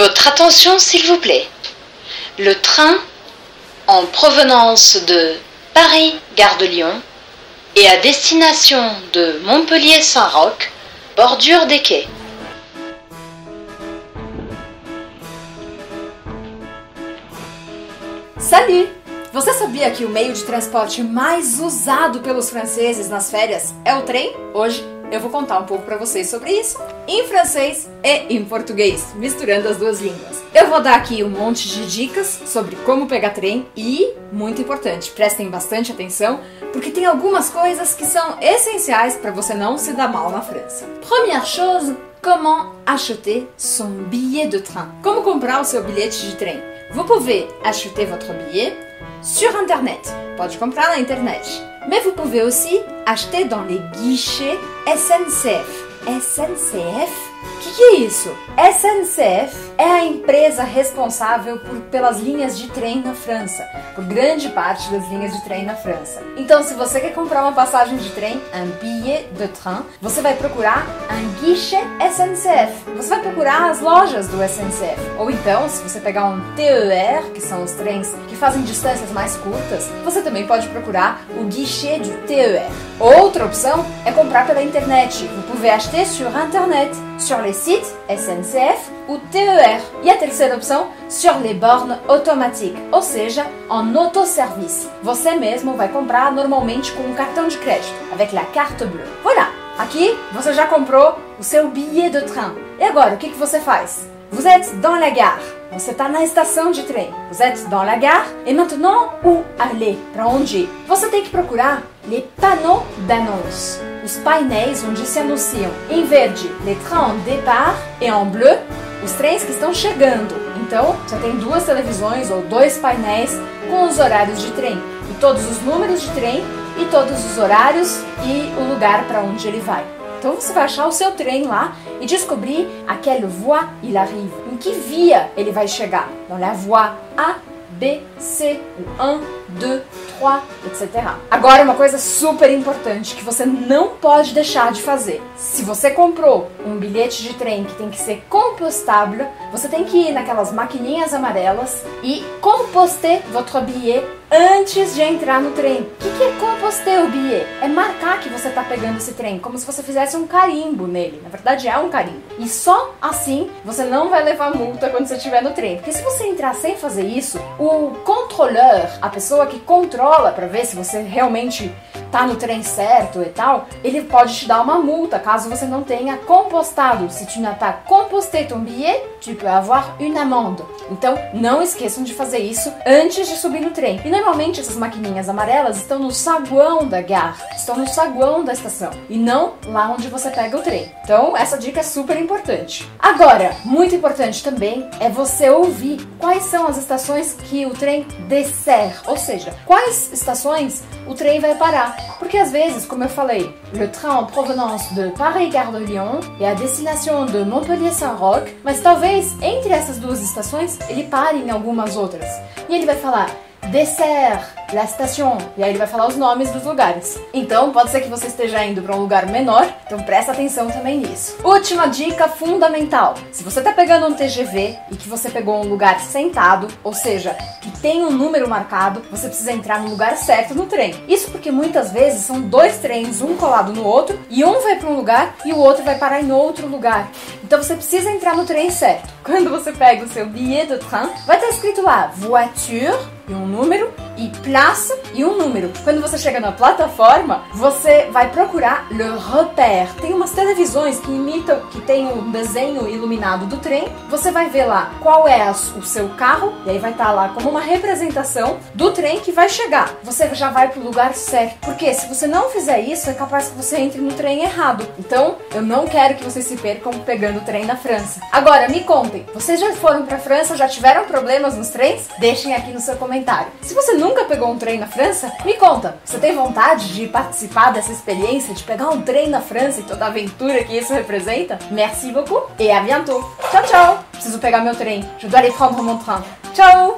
Votre attention s'il vous plaît. Le train en provenance de Paris, Gare de Lyon, et à destination de Montpellier-Saint-Roch, bordure des quais. Salut! Você sabia que o meio de transporte mais usado pelos franceses nas férias é o trem? Hoje eu vou contar um pouco para vocês sobre isso em francês e em português, misturando as duas línguas. Eu vou dar aqui um monte de dicas sobre como pegar trem e, muito importante, prestem bastante atenção, porque tem algumas coisas que são essenciais para você não se dar mal na França. Première chose, comment acheter son billet de train? Como comprar o seu bilhete de trem? Vous pouvez acheter votre billet sur internet. Pode comprar na internet. Mais vous pouvez aussi acheter dans les guichets SNCF. SNCF? O que, que, é isso? SNCF é a empresa responsável por, pelas linhas de trem na França, por grande parte das linhas de trem na França. Então, se você quer comprar uma passagem de trem, un billet de train, você vai procurar un guichet SNCF. Você vai procurar as lojas do SNCF. Ou então, se você pegar um TER, que são os trens que fazem distâncias mais curtas, você também pode procurar o guichet du TER. Outra opção é comprar pela internet. Vous pouvez sur internet. sur les sites SNCF ou TER. Terceira opção, sur les bornes automatiques, ou seja, en autoservice. Você mesmo vai comprar normalmente com um cartão de crédito, avec la carte bleue. Voilà, aqui você já comprou o seu billet de train. E agora, o que, que você faz? Vous êtes dans la gare. Você está na estação de trem. Vous êtes dans la gare. Et maintenant, où aller? Para onde ir? Você tem que procurar les panneaux d'annonce. Os painéis onde se anunciam em verde les trains en départ et en bleu os trens que estão chegando. Então, você tem duas televisões ou dois painéis com os horários de trem e todos os números de trem e todos os horários e o lugar para onde ele vai. Então você vai achar o seu trem lá e descobrir a quelle voie il arrive. Em que via ele vai chegar? Dans la voie A, B, C, ou 1, 2, 3, etc. Agora, uma coisa super importante que você não pode deixar de fazer. Se você comprou um bilhete de trem que tem que ser compostable, você tem que ir naquelas maquininhas amarelas e composter votre billet antes de entrar no trem. O que, que é composter o billet? É marcar que você está pegando esse trem, como se você fizesse um carimbo nele. Na verdade, é um carimbo. E só assim você não vai levar multa quando você estiver no trem. Porque se você entrar sem fazer isso, o controleur, a pessoa que controla para ver se você realmente tá no trem certo e tal, ele pode te dar uma multa caso você não tenha compostado. Se tu n'as pas composté ton billet, tu peux avoir une amende. Então, não esqueçam de fazer isso antes de subir no trem. E normalmente essas maquininhas amarelas estão no saguão da gare, estão no saguão da estação e não lá onde você pega o trem. Então, essa dica é super importante. Agora, muito importante também é você ouvir quais são as estações que o trem dessert, ou seja, quais estações o trem vai parar. Porque às vezes, como eu falei, le train en provenance de Paris Gare de Lyon e a destination de Montpellier Saint-Roch, mas talvez entre essas duas estações ele pare em algumas outras. E ele vai falar dessert, la station, e aí ele vai falar os nomes dos lugares. Então, pode ser que você esteja indo para um lugar menor, então presta atenção também nisso. Última dica fundamental: se você tá pegando um TGV e que você pegou um lugar sentado, ou seja, que tem um número marcado, você precisa entrar no lugar certo no trem. Isso porque muitas vezes são dois trens, um colado no outro, e um vai para um lugar e o outro vai parar em outro lugar. Então você precisa entrar no trem certo. Quando você pega o seu billet de train, vai estar escrito lá voiture e um número e place e um número. Quando você chega na plataforma, você vai procurar le repère. Tem umas televisões que imitam, que tem um desenho iluminado do trem. Você vai ver lá qual é o seu carro e aí vai estar lá como uma representação do trem que vai chegar. Você já vai pro lugar certo. Porque se você não fizer isso, é capaz que você entre no trem errado. Então, eu não quero que vocês se percam pegando o trem na França. Agora, me contem, vocês já foram para França, já tiveram problemas nos trens? Deixem aqui no seu comentário. Se você nunca pegou trem na França, me conta. Você tem vontade de participar dessa experiência, de pegar um trem na França e toda a aventura que isso representa? Merci beaucoup et à bientôt. Tchau, tchau. Preciso pegar meu trem. Je dois aller prendre mon train. Tchau.